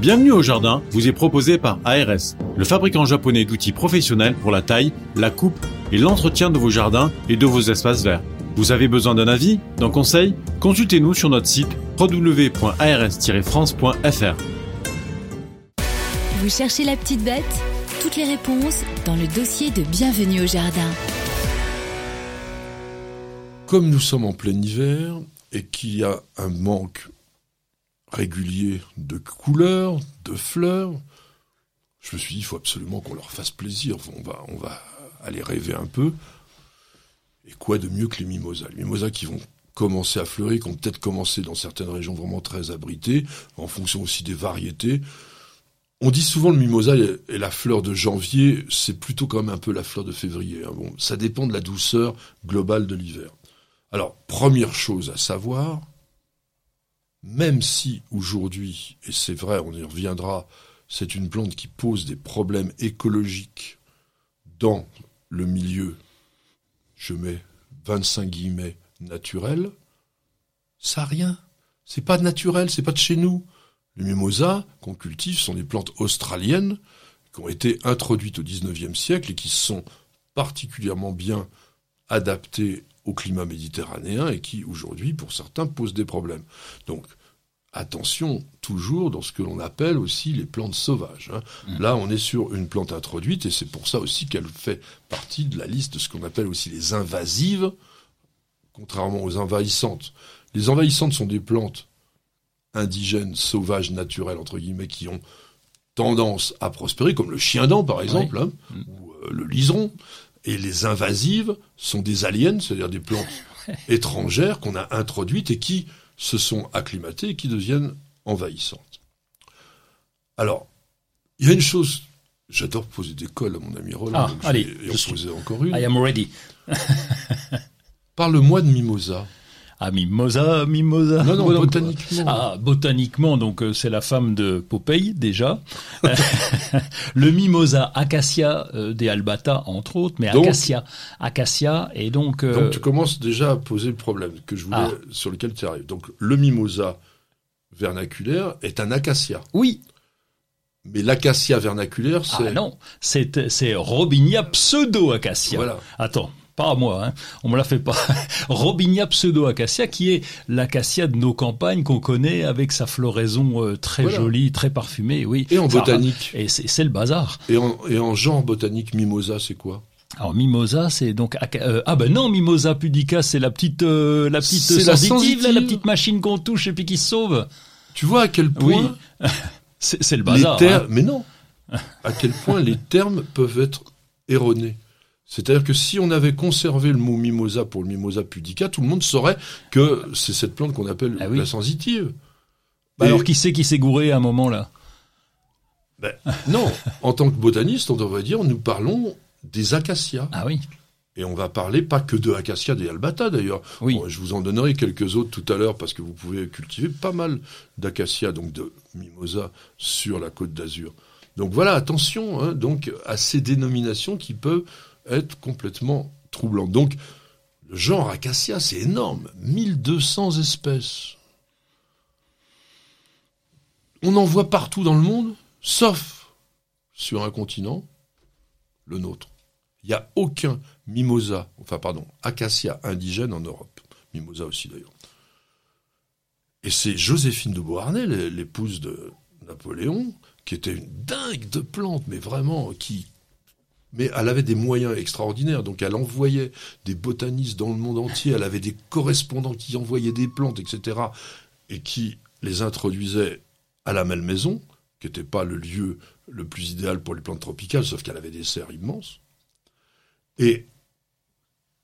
Bienvenue au jardin vous est proposé par ARS, le fabricant japonais d'outils professionnels pour la taille, la coupe et l'entretien de vos jardins et de vos espaces verts. Vous avez besoin d'un avis, d'un conseil? Consultez-nous sur notre site www.ars-france.fr. Vous cherchez la petite bête? Toutes les réponses dans le dossier de Bienvenue au jardin. Comme nous sommes en plein hiver et qu'il y a un manque régulier de couleurs, de fleurs. Je me suis dit, il faut absolument qu'on leur fasse plaisir. On va, on va aller rêver un peu. Et quoi de mieux que les mimosas? Les mimosas qui vont commencer à fleurir, qui ont peut-être commencé dans certaines régions vraiment très abritées, en fonction aussi des variétés. On dit souvent le mimosa est la fleur de janvier, c'est plutôt quand même un peu la fleur de février. Hein. Bon, ça dépend de la douceur globale de l'hiver. Alors, première chose à savoir, même si aujourd'hui, et c'est vrai, on y reviendra, c'est une plante qui pose des problèmes écologiques dans le milieu, je mets 25 guillemets, naturel, ça rien. C'est pas naturel, c'est pas de chez nous. Les mimosas qu'on cultive sont des plantes australiennes qui ont été introduites au XIXe siècle et qui sont particulièrement bien adaptées au climat méditerranéen et qui aujourd'hui, pour certains, posent des problèmes. Donc, attention toujours dans ce que l'on appelle aussi les plantes sauvages. Hein. Mmh. Là, on est sur une plante introduite et c'est pour ça aussi qu'elle fait partie de la liste de ce qu'on appelle aussi les invasives, contrairement aux envahissantes. Les envahissantes sont des plantes indigènes, sauvages, naturelles, entre guillemets, qui ont tendance à prospérer, comme le chien dent par exemple, hein, mmh. ou euh, le liseron. Et les invasives sont des aliens, c'est-à-dire des plantes étrangères qu'on a introduites et qui se sont acclimatées et qui deviennent envahissantes. Alors, il y a une chose, j'adore poser des colles à mon ami Roland, ah, allez, je vais en poser encore une. I am ready. Parle-moi de mimosa. Ah, Mimosa, Mimosa. Non, non, botaniquement. Ah, botaniquement, donc euh, c'est la femme de Popeye déjà. le Mimosa, Acacia euh, des Albata, entre autres, mais Acacia, Acacia, et donc. Euh, donc tu commences déjà à poser le problème que je voulais, ah. sur lequel tu arrives. Donc le Mimosa vernaculaire est un Acacia. Oui. Mais l'acacia vernaculaire, c'est. Ah non, c'est, c'est Robinia pseudo-acacia. Voilà. Attends, pas à moi, hein. on me la fait pas. Robinia pseudo-acacia, qui est l'acacia de nos campagnes qu'on connaît avec sa floraison euh, très jolie, très parfumée, oui. Et en botanique. Et c'est le bazar. Et en, et en genre botanique, mimosa, c'est quoi? Alors mimosa, c'est donc euh, ah ben non, mimosa pudica, c'est la petite euh, la petite sensitive, la, petite machine qu'on touche et puis qui se sauve. Tu vois à quel point c'est le bazar. Hein. Mais non. à quel point les termes peuvent être erronés. C'est-à-dire que si on avait conservé le mot mimosa pour le mimosa pudica, tout le monde saurait que c'est cette plante qu'on appelle ah la sensitive. Bah alors qui c'est qui s'est gouré à un moment là? Ben, Non, en tant que botaniste, on devrait dire nous parlons des acacias. Ah oui. Et on va parler pas que de acacia des albata d'ailleurs. Oui. je vous en donnerai quelques autres tout à l'heure parce que vous pouvez cultiver pas mal d'acacia, donc de mimosa, sur la côte d'Azur. Donc voilà, attention hein, donc à ces dénominations qui peuvent être complètement troublant. Donc, le genre Acacia, c'est énorme. 1200 espèces. On en voit partout dans le monde, sauf sur un continent, le nôtre. Il n'y a aucun mimosa, enfin pardon, acacia indigène en Europe. Mimosa aussi d'ailleurs. Et c'est Joséphine de Beauharnais, l'épouse de Napoléon, qui était une dingue de plantes, mais vraiment, qui, mais elle avait des moyens extraordinaires. Donc elle envoyait des botanistes dans le monde entier, elle avait des correspondants qui envoyaient des plantes, etc., et qui les introduisaient à la Malmaison, qui n'était pas le lieu le plus idéal pour les plantes tropicales, sauf qu'elle avait des serres immenses. Et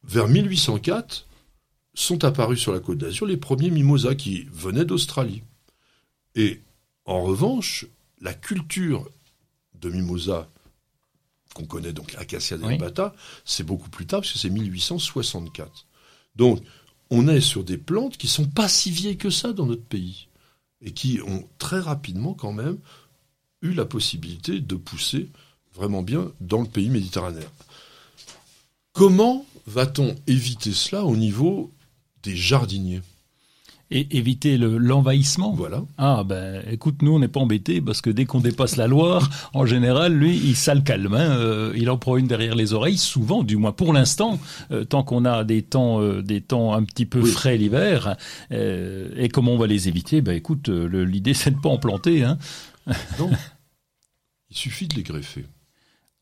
vers 1804, sont apparus sur la côte d'Azur les premiers mimosas qui venaient d'Australie. Et en revanche, la culture de mimosa qu'on connaît donc Acacia delbata, c'est beaucoup plus tard, parce que c'est 1864. Donc, on est sur des plantes qui sont pas si vieilles que ça dans notre pays, et qui ont très rapidement quand même eu la possibilité de pousser vraiment bien dans le pays méditerranéen. Comment va-t-on éviter cela au niveau des jardiniers? Et éviter l'envahissement. voilà. Ah ben, écoute, nous on n'est pas embêtés parce que dès qu'on dépasse la Loire, en général, lui, il ça le calme. Hein, euh, il en prend une derrière les oreilles, souvent, du moins pour l'instant, euh, tant qu'on a des temps, euh, des temps un petit peu frais l'hiver. et comment on va les éviter? Ben écoute, l'idée c'est de pas en planter. Hein. Non. Il suffit de les greffer.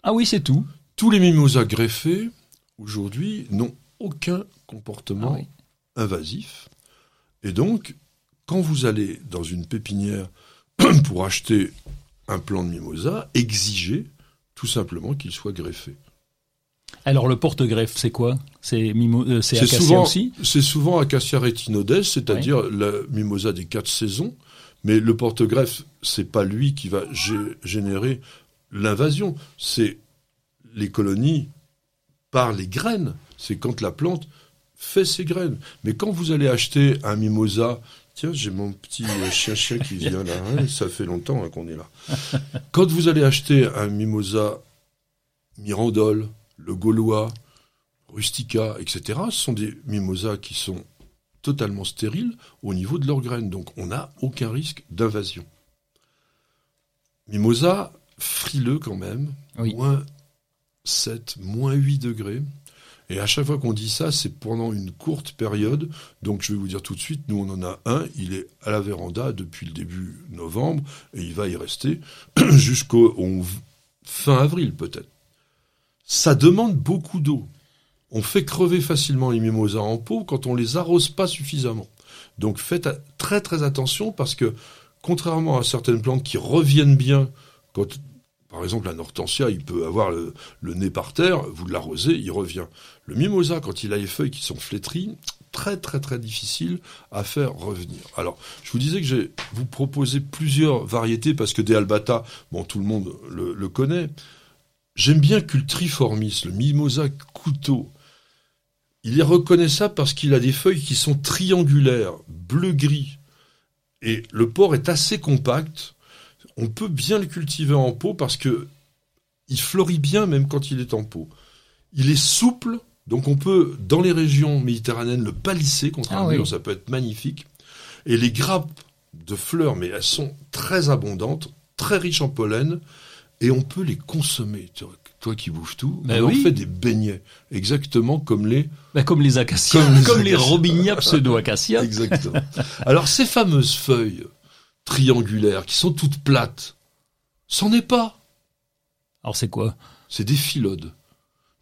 Ah oui, c'est tout. Tous les mimosas greffés aujourd'hui n'ont aucun comportement ah invasif. Et donc, quand vous allez dans une pépinière pour acheter un plant de mimosa, exigez tout simplement qu'il soit greffé. Alors le porte-greffe, c'est quoi? C'est euh, acacia souvent, aussi? C'est souvent acacia retinodes, c'est-à-dire la mimosa des quatre saisons. Mais le porte-greffe, c'est pas lui qui va générer l'invasion. C'est les colonies par les graines. C'est quand la plante fait ses graines. Mais quand vous allez acheter un mimosa, tiens, j'ai mon petit chien-chien qui vient là, hein, ça fait longtemps hein, qu'on est là. Quand vous allez acheter un mimosa Mirandole, le Gaulois, Rustica, etc., ce sont des mimosas qui sont totalement stériles au niveau de leurs graines. Donc on n'a aucun risque d'invasion. Mimosa, frileux quand même, moins 7, moins 8 degrés. Et à chaque fois qu'on dit ça, c'est pendant une courte période. Donc je vais vous dire tout de suite, nous on en a un, il est à la véranda depuis le début novembre, et il va y rester jusqu'au fin avril peut-être. Ça demande beaucoup d'eau. On fait crever facilement les mimosas en pot quand on les arrose pas suffisamment. Donc faites très très attention parce que contrairement à certaines plantes qui reviennent bien quand par exemple, un hortensia, il peut avoir le, nez par terre, vous l'arrosez, il revient. Le mimosa, quand il a les feuilles qui sont flétries, très très très difficile à faire revenir. Alors, je vous disais que j'ai vous proposé plusieurs variétés parce que des albata, bon, tout le monde le, connaît. J'aime bien Cultriformis, le mimosa couteau. Il est reconnaissable parce qu'il a des feuilles qui sont triangulaires, bleu-gris. Et le port est assez compact on peut bien le cultiver en pot parce que il fleurit bien même quand il est en pot. Il est souple, donc on peut, dans les régions méditerranéennes, le palisser contre un ah mur, ça peut être magnifique. Et les grappes de fleurs, mais elles sont très abondantes, très riches en pollen, et on peut les consommer. Toi qui bouffes tout, on fait des beignets, exactement comme les... Ben, comme les acacias, comme les, robinia pseudo-acacias. exactement. Alors ces fameuses feuilles, triangulaires, qui sont toutes plates. C'en est pas. Alors c'est quoi? C'est des phyllodes.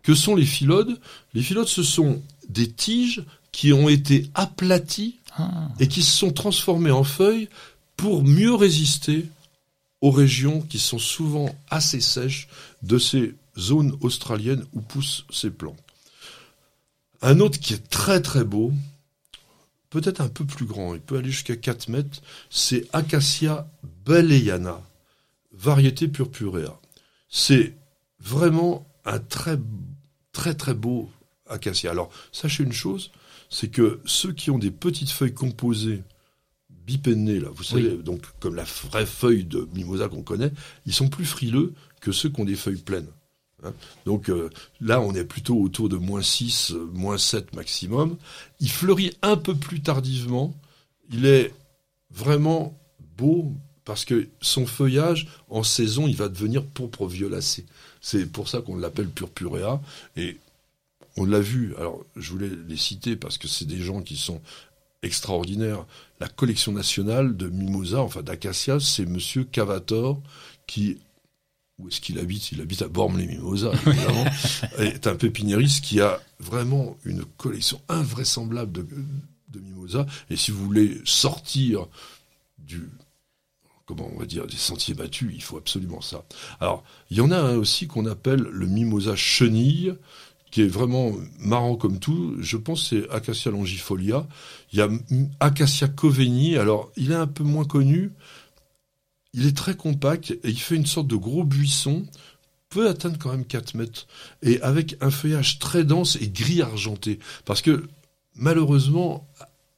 Que sont les phyllodes Les phyllodes, ce sont des tiges qui ont été aplaties ah. et qui se sont transformées en feuilles pour mieux résister aux régions qui sont souvent assez sèches de ces zones australiennes où poussent ces plantes. Un autre qui est très très beau, peut-être un peu plus grand, il peut aller jusqu'à 4 mètres, c'est Acacia baleyana, variété purpurea. C'est vraiment un très très très beau acacia. Alors, sachez une chose, c'est que ceux qui ont des petites feuilles composées bipennées, là, vous savez, donc comme la vraie feuille de mimosa qu'on connaît, ils sont plus frileux que ceux qui ont des feuilles pleines. Hein. Donc euh, là, on est plutôt autour de moins 6, moins 7 maximum. Il fleurit un peu plus tardivement. Il est vraiment beau parce que son feuillage, en saison, il va devenir pourpre violacé. C'est pour ça qu'on l'appelle purpurea. Et on l'a vu, alors je voulais les citer parce que c'est des gens qui sont extraordinaires. La collection nationale de mimosa, enfin d'acacia, c'est monsieur Cavator qui où est-ce qu'il habite? Il habite à Bormes-les-Mimosas, évidemment. est un pépiniériste qui a vraiment une collection invraisemblable de, de mimosas. Et si vous voulez sortir du, comment on va dire, des sentiers battus, il faut absolument ça. Alors, il y en a un aussi qu'on appelle le mimosa chenille, qui est vraiment marrant comme tout. Je pense c'est Acacia longifolia. Il y a Acacia coveni. Alors, il est un peu moins connu, il est très compact et il fait une sorte de gros buisson, peut atteindre quand même 4 mètres, et avec un feuillage très dense et gris argenté. Parce que malheureusement,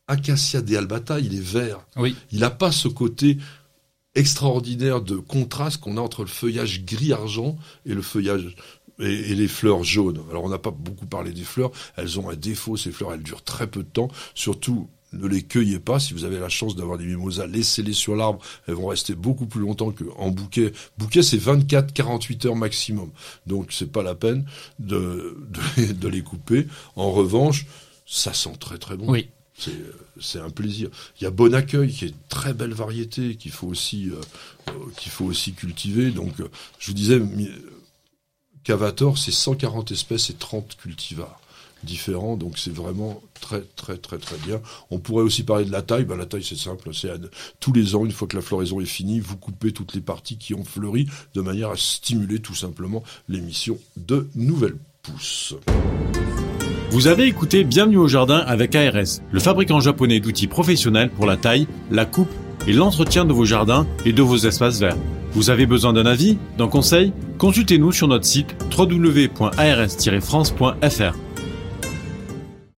Acacia de albata, il est vert. Oui. Il n'a pas ce côté extraordinaire de contraste qu'on a entre le feuillage gris-argent et le feuillage et, les fleurs jaunes. Alors on n'a pas beaucoup parlé des fleurs, elles ont un défaut, ces fleurs elles durent très peu de temps, surtout ne les cueillez pas. Si vous avez la chance d'avoir des mimosas, laissez-les sur l'arbre. Elles vont rester beaucoup plus longtemps qu'en bouquet. Bouquet, c'est 24-48 heures maximum. Donc, c'est pas la peine de, de, les couper. En revanche, ça sent très très bon. Oui. C'est un plaisir. Il y a Bon Accueil, qui est une très belle variété, qu'il faut aussi, euh, qu'il faut aussi cultiver. Donc, euh, je vous disais, Cavator, c'est 140 espèces et 30 cultivars différents, donc c'est vraiment très très très très bien. On pourrait aussi parler de la taille, ben, la taille c'est simple, c'est tous les ans, une fois que la floraison est finie, vous coupez toutes les parties qui ont fleuri de manière à stimuler tout simplement l'émission de nouvelles pousses. Vous avez écouté Bienvenue au jardin avec ARS, le fabricant japonais d'outils professionnels pour la taille, la coupe et l'entretien de vos jardins et de vos espaces verts. Vous avez besoin d'un avis, d'un conseil? Consultez-nous sur notre site www.ars-france.fr.